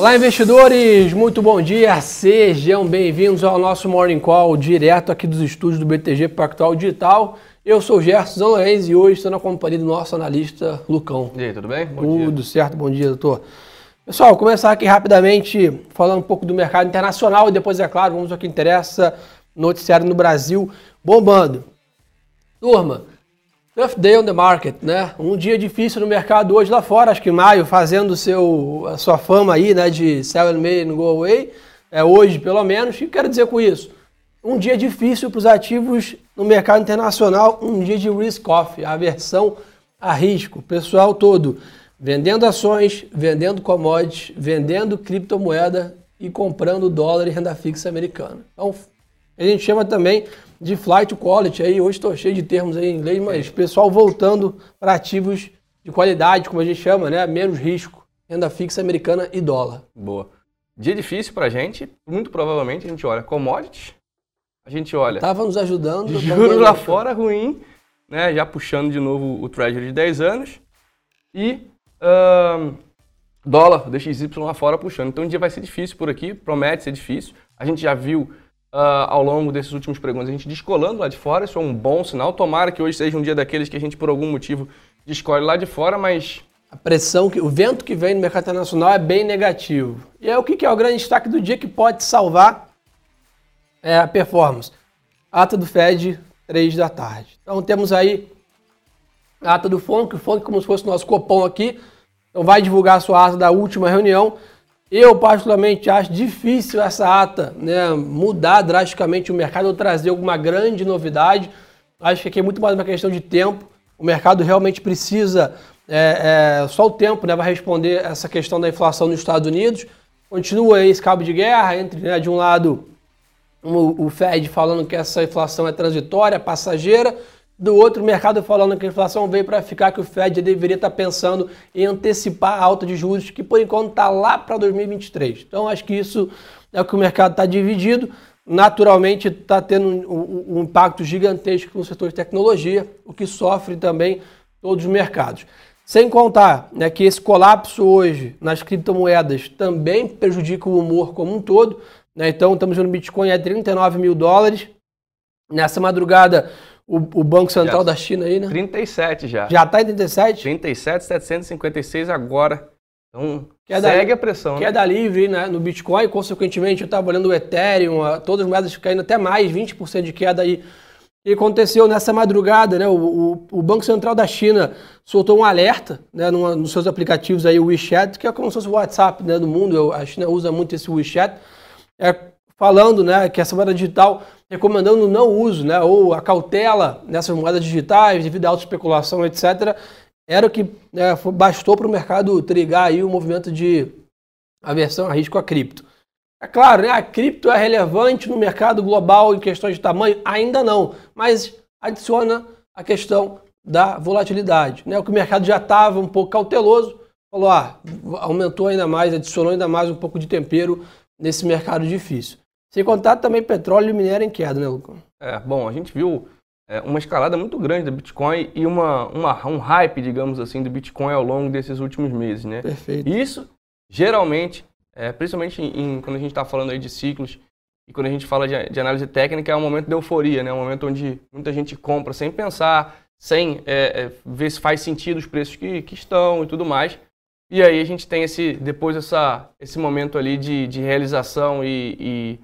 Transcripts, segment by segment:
Olá, investidores! Muito bom dia! Sejam bem-vindos ao nosso Morning Call, direto aqui dos estúdios do BTG Pactual Digital. Eu sou o Gerson Zanlorenz e hoje estou na companhia do nosso analista Lucão. E aí, tudo bem? Bom tudo dia. certo, bom dia, doutor. Pessoal, começar aqui rapidamente falando um pouco do mercado internacional e depois, é claro, vamos ao que interessa, noticiário no Brasil bombando. Turma, Tough day on the market, né? Um dia difícil no mercado hoje lá fora, acho que maio fazendo seu, a sua fama aí, né, de sell and May and go away, é hoje pelo menos. O que quero dizer com isso? Um dia difícil para os ativos no mercado internacional, um dia de risk off, aversão a risco. Pessoal todo vendendo ações, vendendo commodities, vendendo criptomoeda e comprando dólar e renda fixa americana. Então, a gente chama também de flight quality. Aí hoje estou cheio de termos aí em inglês, mas pessoal voltando para ativos de qualidade, como a gente chama, né? Menos risco, renda fixa americana e dólar. Boa. Dia difícil para a gente, muito provavelmente a gente olha commodities, a gente olha. Estava nos ajudando. Juros lá fora ruim, né? Já puxando de novo o Treasury de 10 anos e uh, dólar, DXY lá fora puxando. Então o dia vai ser difícil por aqui, promete ser difícil. A gente já viu uh, ao longo desses últimos pregões, a gente descolando lá de fora, isso é um bom sinal. Tomara que hoje seja um dia daqueles que a gente, por algum motivo, descolhe lá de fora, mas. A pressão, que, o vento que vem no mercado internacional é bem negativo. E é o que é o grande destaque do dia que pode salvar é, a performance. Ata do Fed, 3 da tarde. Então temos aí a ata do FONC, o FONC como se fosse o nosso copom aqui. Então vai divulgar a sua ata da última reunião. Eu, particularmente, acho difícil essa ata né, mudar drasticamente o mercado ou trazer alguma grande novidade. Acho que aqui é muito mais uma questão de tempo. O mercado realmente precisa, é, é, só o tempo né, vai responder essa questão da inflação nos Estados Unidos. Continua esse cabo de guerra entre, né, de um lado, o, o Fed falando que essa inflação é transitória, passageira, do outro mercado falando que a inflação veio para ficar, que o Fed deveria estar tá pensando em antecipar a alta de juros, que por enquanto está lá para 2023. Então acho que isso é o que o mercado está dividido. Naturalmente está tendo um, um, impacto gigantesco no setor de tecnologia, o que sofre também todos os mercados. Sem contar né, que esse colapso hoje nas criptomoedas também prejudica o humor como um todo. Né? Então estamos vendo Bitcoin a 39 mil dólares. Nessa madrugada, o, o Banco Central já, da China aí, né? 37 já. Já está em 37? 37, 756 agora. Então, queda, segue a pressão. Né? Queda né? livre né, no Bitcoin, consequentemente, eu estava olhando o Ethereum, todas as moedas caindo até mais, 20% de queda aí. E aconteceu nessa madrugada, né? O, o, o, Banco Central da China soltou um alerta né, numa, nos seus aplicativos aí, o WeChat, que é como se fosse o WhatsApp né, do mundo. A China usa muito esse WeChat. É, falando né, que essa moeda digital recomendando não uso, né, ou a cautela nessas moedas digitais devido à especulação, etc., era o que né, bastou para o mercado trigar aí o movimento de aversão a risco a cripto. É claro, né, a cripto é relevante no mercado global em questões de tamanho? Ainda não, mas adiciona a questão da volatilidade. Né? O que o mercado já estava um pouco cauteloso, falou, ah, aumentou ainda mais, adicionou ainda mais um pouco de tempero nesse mercado difícil. Sem contar também petróleo e minério em queda, né, Lucão? É, bom, a gente viu é, uma escalada muito grande do Bitcoin e uma, uma, um hype, digamos assim, do Bitcoin ao longo desses últimos meses, né? Perfeito. Isso, geralmente, é, principalmente em, em, quando a gente está falando aí de ciclos e quando a gente fala de, de, análise técnica, é um momento de euforia, né? É um momento onde muita gente compra sem pensar, sem é, é, ver se faz sentido os preços que, que estão e tudo mais. E aí a gente tem esse depois essa, esse momento ali de, de realização e, e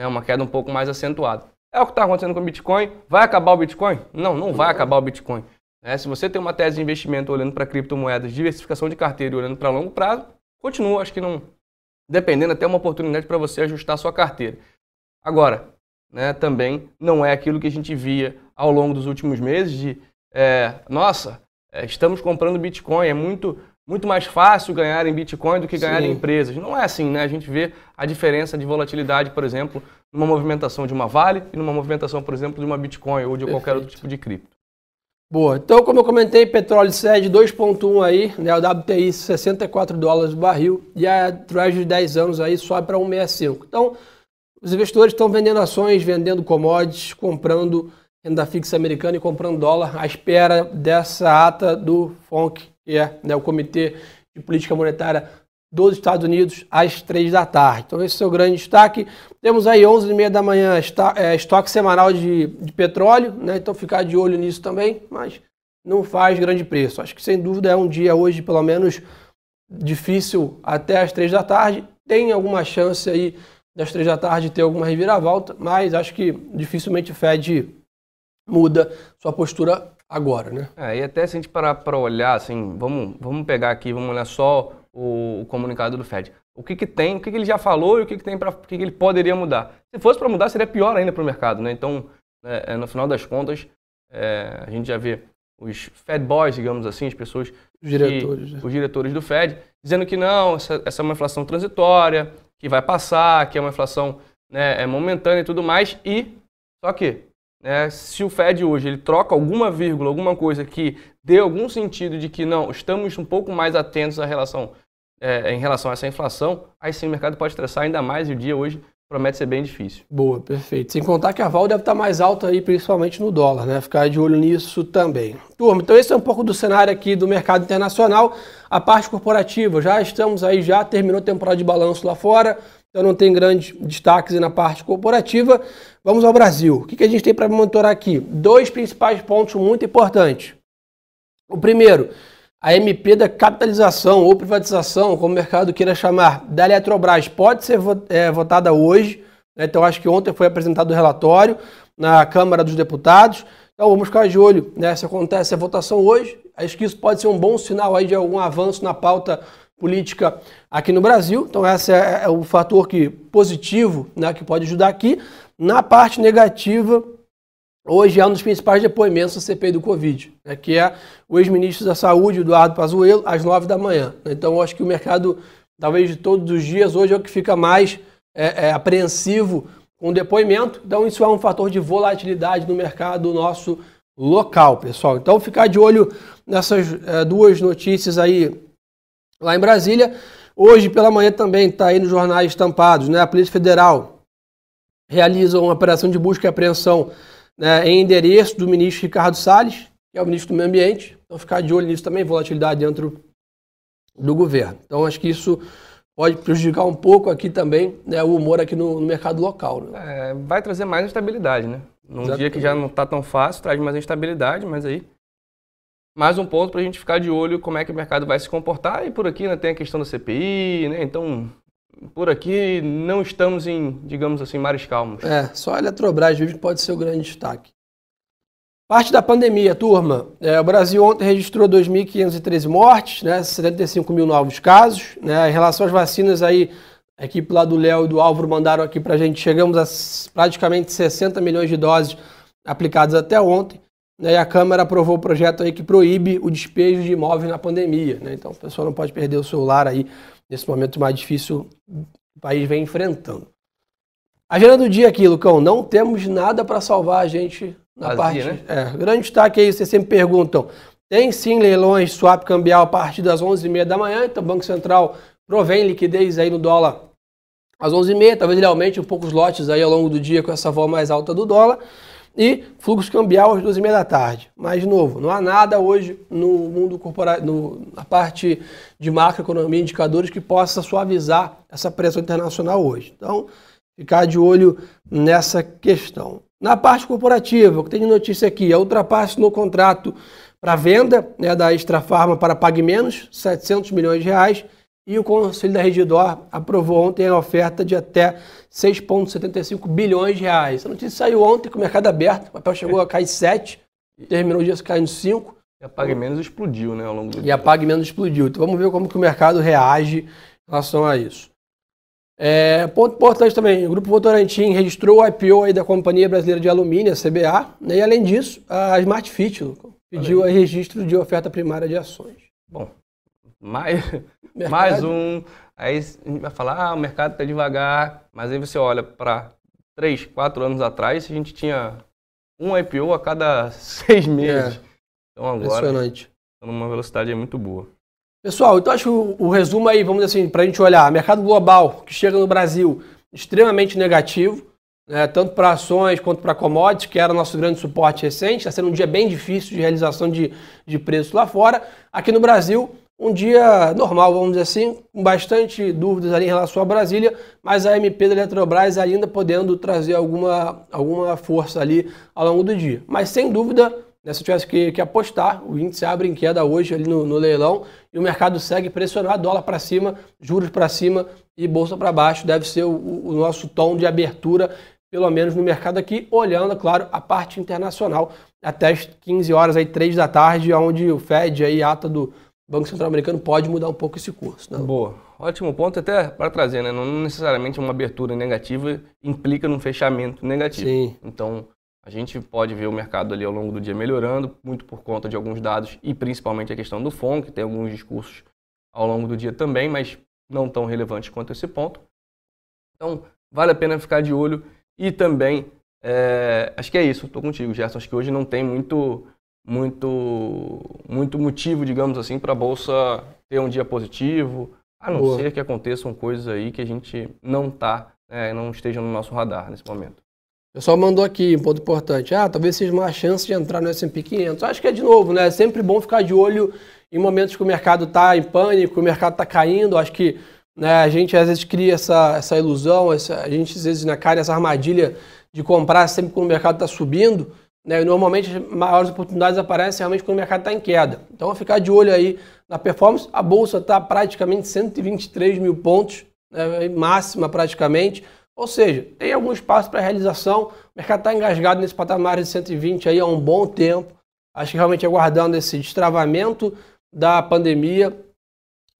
né, uma queda um pouco mais acentuada. É o que está acontecendo com o Bitcoin. Vai acabar o Bitcoin? Não, não vai acabar o Bitcoin. É, se você tem uma tese de investimento olhando para criptomoedas, diversificação de carteira e olhando para longo prazo, continua, acho que não. Dependendo, até uma oportunidade para você ajustar a sua carteira. Agora, né, também não é aquilo que a gente via ao longo dos últimos meses de, é, nossa, é, estamos comprando Bitcoin, é muito muito mais fácil ganhar em Bitcoin do que ganhar Sim. em empresas. Não é assim, né? A gente vê a diferença de volatilidade, por exemplo, numa movimentação de uma Vale e numa movimentação, por exemplo, de uma Bitcoin ou de Perfeito. qualquer outro tipo de cripto. Boa. Então, como eu comentei, petróleo cede 2.1 aí, né? O WTI 64 dólares o barril e a Treasury de 10 anos aí sobe para 1,65. Então, os investidores estão vendendo ações, vendendo commodities, comprando renda fixa americana e comprando dólar à espera dessa ata do FONC que é né, o Comitê de Política Monetária dos Estados Unidos às 3 da tarde. Então esse é o grande destaque. Temos aí 11h30 da manhã é, estoque semanal de, de petróleo, né? então ficar de olho nisso também, mas não faz grande preço. Acho que sem dúvida é um dia hoje, pelo menos, difícil até as 3 da tarde. Tem alguma chance aí das 3 da tarde ter alguma reviravolta, mas acho que dificilmente o Fed muda sua postura agora, né? É, e até se a gente parar para olhar, assim, vamos, vamos pegar aqui, vamos olhar só o, o comunicado do Fed. O que, que tem, o que, que ele já falou e o que, que tem para o que, que ele poderia mudar. Se fosse para mudar, seria pior ainda para o mercado, né? Então, é, é, no final das contas, é, a gente já vê os Fed Boys, digamos assim, as pessoas, os diretores, que, né? os diretores do Fed, dizendo que não, essa, essa, é uma inflação transitória, que vai passar, que é uma inflação né, é momentânea e tudo mais, e só que né, se o Fed hoje ele troca alguma vírgula, alguma coisa que dê algum sentido de que não, estamos um pouco mais atentos à relação, é, em relação a essa inflação, aí sim o mercado pode estressar ainda mais e o dia hoje promete ser bem difícil. Boa, perfeito. Sem contar que a Val deve estar mais alta aí, principalmente no dólar, né? Ficar de olho nisso também. Turma, então esse é um pouco do cenário aqui do mercado internacional. A parte corporativa, já estamos aí, já terminou a temporada de balanço lá fora, então não tem grandes destaques na parte corporativa. Vamos ao Brasil. O que a gente tem para monitorar aqui? Dois principais pontos muito importantes. O primeiro, a MP da capitalização ou privatização, como o mercado queira chamar, da Eletrobras pode ser é, votada hoje. Né? Então, acho que ontem foi apresentado o relatório na Câmara dos Deputados. Então, vamos ficar de olho né, se acontece a votação hoje. Acho que isso pode ser um bom sinal aí de algum avanço na pauta política aqui no Brasil. Então, esse é, é o fator que, positivo né, que pode ajudar aqui. Na parte negativa, hoje é um dos principais depoimentos da CPI do Covid, né, que é o ex-ministro da Saúde, Eduardo Pazuello, às nove da manhã. Então, acho que o mercado, talvez de todos os dias, hoje é o que fica mais é, é, apreensivo com o depoimento. Então, isso é um fator de volatilidade no mercado nosso local, pessoal. Então, ficar de olho nessas é, duas notícias aí lá em Brasília. Hoje pela manhã também está aí nos jornais estampados, né? A Polícia Federal realiza uma operação de busca e apreensão né, em endereço do ministro Ricardo Salles, que é o ministro do Meio Ambiente. Então ficar de olho nisso também, volatilidade dentro do governo. Então acho que isso pode prejudicar um pouco aqui também né, o humor aqui no, no mercado local. Né? É, vai trazer mais instabilidade, né? Num Exatamente. dia que já não está tão fácil, traz mais instabilidade, mas aí mais um ponto para a gente ficar de olho como é que o mercado vai se comportar. E por aqui né, tem a questão da CPI, né? Então, por aqui não estamos em, digamos assim, mares calmos. É, só a Eletrobras que pode ser o grande destaque. Parte da pandemia, turma. É, o Brasil ontem registrou 2.513 mortes, né, 75 mil novos casos. Né, em relação às vacinas, aí, a equipe lá do Léo e do Álvaro mandaram aqui para a gente. Chegamos a praticamente 60 milhões de doses aplicadas até ontem. Né, e a Câmara aprovou o projeto aí que proíbe o despejo de imóveis na pandemia. Né? Então, o pessoal não pode perder o celular aí nesse momento mais difícil que o país vem enfrentando. A agenda do dia aqui, Lucão, não temos nada para salvar a gente na Vazia, parte... Né? É, grande destaque aí, vocês sempre perguntam. Tem sim leilões swap cambial a partir das 11h30 da manhã, então o Banco Central provém liquidez aí no dólar às 11h30, talvez ele aumente um pouco os lotes aí ao longo do dia com essa vol mais alta do dólar e fluxo cambial às duas e meia da tarde. Mas, de novo, não há nada hoje no mundo corporativo, na parte de macroeconomia, indicadores que possa suavizar essa pressão internacional hoje. Então, ficar de olho nessa questão. Na parte corporativa, o que tem de notícia aqui, a ultrapasse no contrato para venda né, da Extra Farma para Pague Menos, 700 milhões de reais, e o Conselho da Regidor aprovou ontem a oferta de até 6,75 bilhões de reais. A notícia saiu ontem com o mercado aberto, o papel chegou a cair 7, terminou o dia caindo 5. E a Pague Menos explodiu, né, ao longo do e dia. E a Pague Menos explodiu. Então vamos ver como que o mercado reage em relação a isso. É, ponto importante também, o Grupo Votorantim registrou o IPO da Companhia Brasileira de Alumínio, a CBA, né, e além disso, a Smart Fit pediu aí registro de oferta primária de ações. Bom, mais, mais um. Aí a gente vai falar, ah, o mercado está devagar, mas aí você olha para três, quatro anos atrás, a gente tinha um IPO a cada seis meses. É. Então agora está numa velocidade muito boa. Pessoal, então acho que o, o resumo aí, vamos dizer assim, para a gente olhar, mercado global que chega no Brasil extremamente negativo, né, tanto para ações quanto para commodities, que era o nosso grande suporte recente, está sendo um dia bem difícil de realização de, de preços lá fora. Aqui no Brasil, um dia normal, vamos dizer assim, com bastante dúvidas ali em relação a Brasília, mas a MP da Eletrobras ainda podendo trazer alguma, alguma força ali ao longo do dia. Mas sem dúvida, né, se eu tivesse que, que, apostar, o índice abre em queda hoje ali no, no leilão e o mercado segue pressionado, dólar para cima, juros para cima e bolsa para baixo. Deve ser o, o nosso tom de abertura, pelo menos no mercado aqui, olhando, claro, a parte internacional até as 15 horas, aí, 3 da tarde, onde o Fed, aí, ata do Banco Central Americano pode mudar um pouco esse curso. Né? Boa. Ótimo ponto até para trazer, né? Não necessariamente uma abertura negativa implica num fechamento negativo. Sim. Então, a gente pode ver o mercado ali ao longo do dia melhorando, muito por conta de alguns dados e principalmente a questão do FOM, que tem alguns discursos ao longo do dia também, mas não tão relevantes quanto esse ponto. Então, vale a pena ficar de olho e também, é, acho que é isso, estou contigo, Gerson. Acho que hoje não tem muito muito, muito motivo, digamos assim, para a bolsa ter um dia positivo, a não Boa. ser que aconteçam coisas aí que a gente não tá, é, não esteja no nosso radar nesse momento. O pessoal mandou aqui um ponto importante. Ah, talvez seja uma chance de entrar no S&P 500. Acho que é de novo, né? É sempre bom ficar de olho em momentos que o mercado está em pânico, o mercado está caindo. Acho que né, a gente às vezes cria essa, essa ilusão, essa, a gente às vezes né, cai nessa armadilha de comprar sempre quando o mercado está subindo. Né? Normalmente as maiores oportunidades aparecem realmente quando o mercado está em queda. Então, ficar de olho aí na performance. A bolsa está praticamente 123 mil pontos, né? máxima praticamente. Ou seja, tem algum espaço para realização. O mercado está engasgado nesse patamar de 120 aí há um bom tempo. Acho que realmente aguardando esse destravamento da pandemia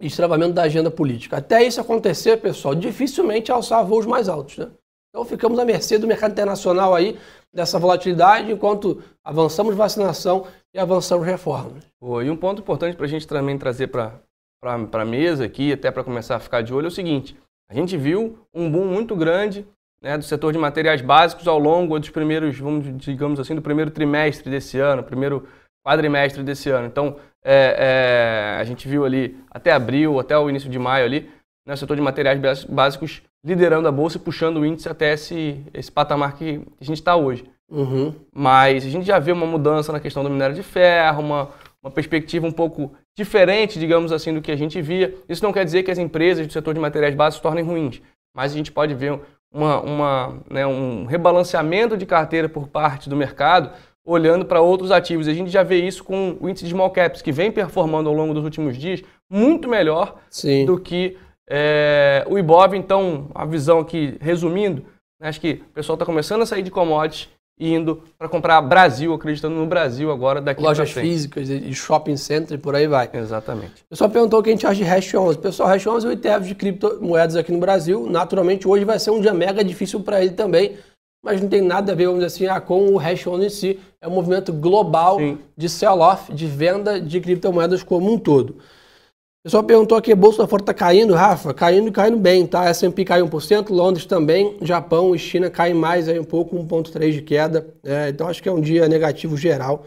e destravamento da agenda política. Até isso acontecer, pessoal, dificilmente alçar voos mais altos. Né? Então ficamos à mercê do mercado internacional aí, dessa volatilidade, enquanto avançamos vacinação e avançamos reformas. E um ponto importante para a gente também trazer para a mesa aqui, até para começar a ficar de olho, é o seguinte: a gente viu um boom muito grande né, do setor de materiais básicos ao longo dos primeiros, vamos digamos assim, do primeiro trimestre desse ano, primeiro quadrimestre desse ano. Então, é, é, a gente viu ali até abril, até o início de maio ali, né, o setor de materiais básicos liderando a bolsa e puxando o índice até esse, esse patamar que a gente está hoje. Uhum. Mas a gente já vê uma mudança na questão do minério de ferro, uma, uma perspectiva um pouco diferente, digamos assim, do que a gente via. Isso não quer dizer que as empresas do setor de materiais básicos se tornem ruins, mas a gente pode ver uma, uma, né, um rebalanceamento de carteira por parte do mercado, olhando para outros ativos. A gente já vê isso com o índice de small caps, que vem performando ao longo dos últimos dias muito melhor Sim. do que é, o Ibov, então, a visão aqui, resumindo, né, acho que o pessoal está começando a sair de commodities e indo para comprar Brasil, acreditando no Brasil agora daqui Lojas físicas e shopping center e por aí vai. Exatamente. O pessoal perguntou o que a gente acha de Hash 11. Pessoal, Hash 11 é o ETF de criptomoedas aqui no Brasil. Naturalmente, hoje vai ser um dia mega difícil para ele também, mas não tem nada a ver, vamos dizer assim, ah, com o Hash 11 em si. É um movimento global Sim. de sell-off, de venda de criptomoedas como um todo. O pessoal perguntou aqui, a Bolsa da Fora está caindo, Rafa? Caindo e caindo bem, tá? S&P caiu 1%, Londres também, Japão e China caem mais aí um pouco, 1,3% de queda. É, então acho que é um dia negativo geral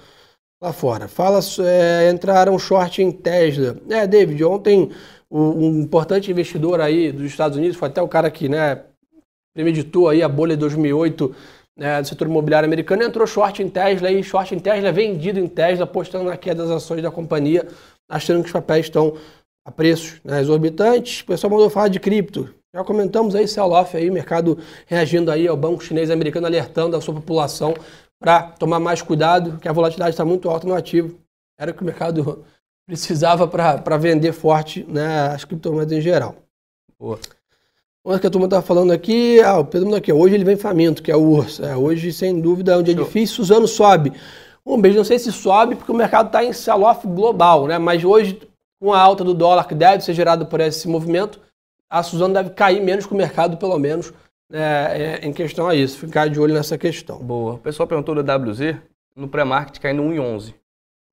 lá fora. Fala, é, entraram short em Tesla. É, David, ontem um importante investidor aí dos Estados Unidos, foi até o cara que, né, premeditou aí a bolha de 2008 né, do setor imobiliário americano, entrou short em Tesla e short em Tesla vendido em Tesla, apostando na queda das ações da companhia, achando que os papéis estão a preços né, exorbitantes. O pessoal mandou falar de cripto. Já comentamos aí, sell-off aí, mercado reagindo aí ao banco chinês americano, alertando a sua população para tomar mais cuidado, que a volatilidade está muito alta no ativo. Era o que o mercado precisava para vender forte né, as criptomoedas em geral. Boa. Uma que a turma está falando aqui, ah, o Pedro aqui, hoje ele vem faminto, que é o urso. É, hoje, sem dúvida, é um dia Show. difícil, Suzano sobe. Um beijo, não sei se sobe, porque o mercado está em sell-off global, né? Mas hoje com a alta do dólar que deve ser gerada por esse movimento, a Suzano deve cair menos que o mercado, pelo menos, é, é, em questão a isso. Ficar de olho nessa questão. Boa. O pessoal perguntou da WZ, no pré-market caindo 1,11.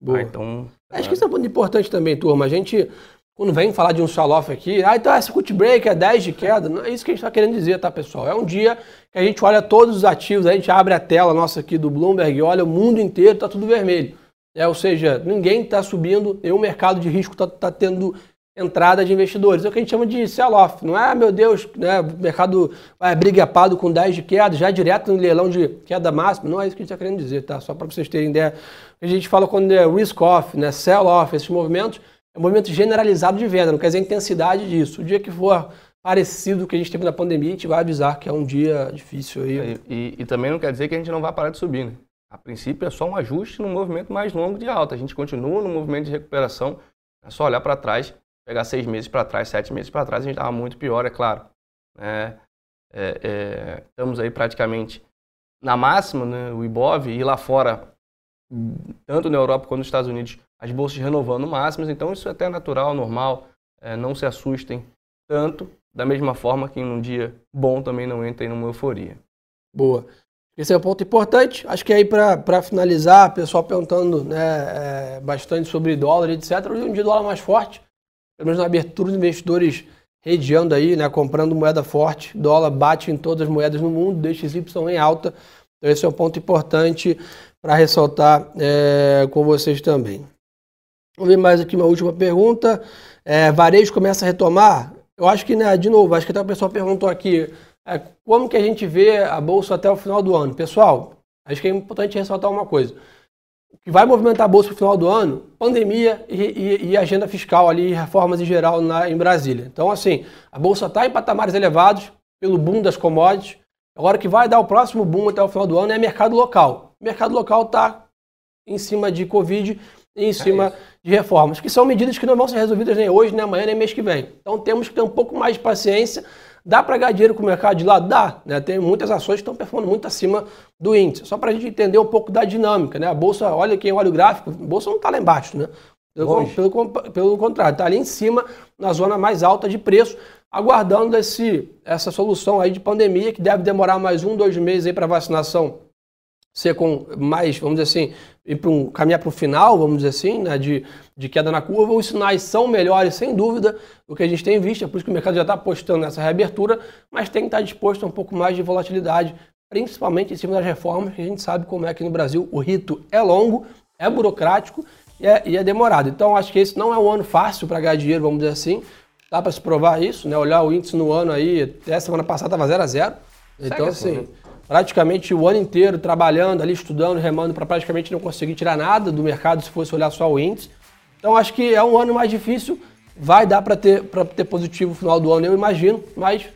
Boa. Ah, então, Acho que isso é muito importante também, turma. A gente, quando vem falar de um sell-off aqui, ah, então esse cut break é 10 de queda. Não é isso que a gente está querendo dizer, tá, pessoal? É um dia que a gente olha todos os ativos, a gente abre a tela nossa aqui do Bloomberg, olha o mundo inteiro, tá tudo vermelho. É, ou seja, ninguém está subindo, e o mercado de risco está tá tendo entrada de investidores. É o que a gente chama de sell-off. Não é, meu Deus, né, o mercado vai brigapado com 10 de queda, já direto no leilão de queda máxima. Não é isso que a gente está querendo dizer, tá? Só para vocês terem ideia. A gente fala quando é risk-off, né, sell-off, esses movimentos, é um movimento generalizado de venda, não quer dizer a intensidade disso. O dia que for parecido com o que a gente teve na pandemia, a gente vai avisar que é um dia difícil aí. E, e, e, também não quer dizer que a gente não vai parar de subir, né? A princípio é só um ajuste no movimento mais longo de alta. A gente continua no movimento de recuperação. É só olhar para trás, pegar seis meses para trás, sete meses para trás, a gente estava muito pior, é claro. É, é, é, estamos aí praticamente na máxima, né, o Ibov, e lá fora, tanto na Europa quanto nos Estados Unidos, as bolsas renovando máximas, então isso é até natural, normal, é, não se assustem tanto, da mesma forma que em um dia bom também não entrem numa euforia. Boa. Esse é um ponto importante. Acho que aí para finalizar, pessoal perguntando né, é, bastante sobre dólar, etc. Hoje um dia dólar mais forte, pelo menos na abertura dos investidores redeando aí, né, comprando moeda forte. Dólar bate em todas as moedas no mundo, DXY em alta. Então esse é um ponto importante para ressaltar é, com vocês também. Vamos ver mais aqui uma última pergunta. É, varejo começa a retomar? Eu acho que, né, de novo, acho que até o pessoal perguntou aqui, é, como que a gente vê a Bolsa até o final do ano? Pessoal, acho que é importante ressaltar uma coisa. O que vai movimentar a Bolsa no final do ano, pandemia e, e, e agenda fiscal ali, reformas em geral na, em Brasília. Então, assim, a Bolsa está em patamares elevados pelo boom das commodities. Agora, o que vai dar o próximo boom até o final do ano é mercado local. O mercado local está em cima de Covid e em cima é de reformas, que são medidas que não vão ser resolvidas nem hoje, nem amanhã, nem mês que vem. Então temos que ter um pouco mais de paciência. Dá para ganhar dinheiro com o mercado de lado? Dá. Né? Tem muitas ações que estão performando muito acima do índice. Só para a gente entender um pouco da dinâmica. Né? A Bolsa, olha quem olha o gráfico, a Bolsa não está lá embaixo. Né? Pelo, pelo, pelo contrário, está ali em cima, na zona mais alta de preço, aguardando esse, essa solução aí de pandemia, que deve demorar mais um, dois meses para vacinação ser com mais, vamos dizer assim, ir para um, caminhar para o final, vamos dizer assim, né, de, de queda na curva, os sinais são melhores, sem dúvida, do que a gente tem visto, é por isso que o mercado já está apostando nessa reabertura, mas tem que estar disposto a um pouco mais de volatilidade, principalmente em cima das reformas, que a gente sabe como é que no Brasil o rito é longo, é burocrático e é, e é demorado. Então, acho que esse não é um ano fácil para ganhar dinheiro, vamos dizer assim, dá para se provar isso, né, olhar o índice no ano aí, até semana passada estava 0 a 0 então, assim, assim praticamente o ano inteiro trabalhando ali, estudando, remando para praticamente não conseguir tirar nada do mercado se fosse olhar só o índice. Então acho que é um ano mais difícil, vai dar para ter, ter positivo no final do ano, eu imagino, mas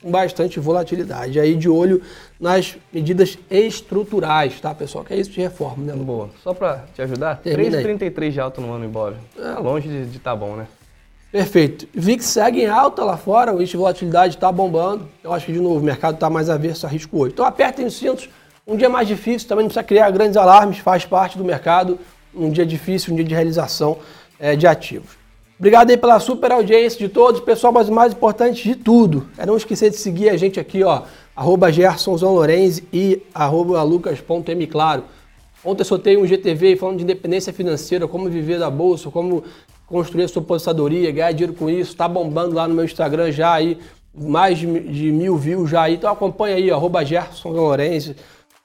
com bastante volatilidade. Aí de olho nas medidas estruturais, tá, pessoal? Que é isso de reforma, né? Boa. Só para te ajudar, 3,33 de alta no ano embora. É longe de estar tá bom, né? Perfeito. VIX segue em alta lá fora, o índice de volatilidade está bombando. Eu acho que, de novo, o mercado está mais averso a risco hoje. Então apertem os cintos. Um dia mais difícil, também não precisa criar grandes alarmes, faz parte do mercado. Um dia difícil, um dia de realização é, de ativos. Obrigado aí pela super audiência de todos. Pessoal, mas o mais importante de tudo, é não esquecer de seguir a gente aqui, ó, arroba Lorenzi e arroba lucas.mclaro. Ontem eu soltei um GTV falando de independência financeira, como viver da bolsa, como construir a sua aposentadoria, ganhar dinheiro com isso, está bombando lá no meu Instagram já aí, mais de, de mil views já aí. Então acompanha aí, arroba Gerson Lourenço,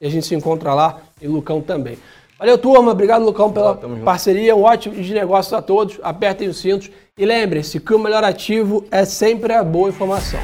e a gente se encontra lá, e Lucão também. Valeu, turma. Obrigado, Lucão, pela parceria. Um ótimo de negócios a todos. Apertem os cintos. E lembrem-se que o melhor ativo é sempre a boa informação.